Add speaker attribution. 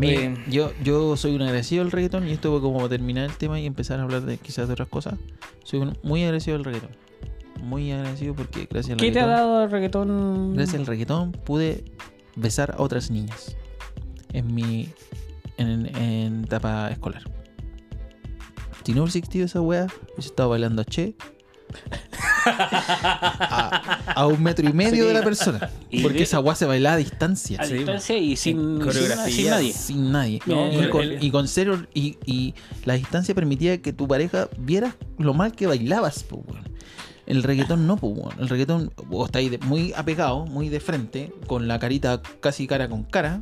Speaker 1: A
Speaker 2: Eh,
Speaker 1: yo, yo soy un agradecido del reggaetón y esto fue como terminar el tema y empezar a hablar de quizás de otras cosas. Soy un- muy agradecido del reggaetón. Muy agradecido porque gracias al
Speaker 3: ¿Qué te ha dado el reggaetón?
Speaker 1: gracias al reggaetón pude besar a otras niñas en mi en, en etapa escolar. Si no hubiese existido esa wea, hubiese estado bailando che a, a un metro y medio de la persona.
Speaker 3: Y
Speaker 1: Porque
Speaker 3: de-
Speaker 1: esa wea se bailaba a distancia.
Speaker 3: A
Speaker 2: Sí.
Speaker 3: distancia y sin,
Speaker 2: coreografía.
Speaker 3: sin, sin nadie.
Speaker 1: Sin nadie.
Speaker 3: No,
Speaker 1: y, con,
Speaker 2: el-
Speaker 1: y con cero. Y, y la distancia permitía que tu pareja viera lo mal que bailabas. El reggaetón no, pues. El reggaetón, vos estáis de- muy apegado, muy de frente, con la carita casi cara con cara.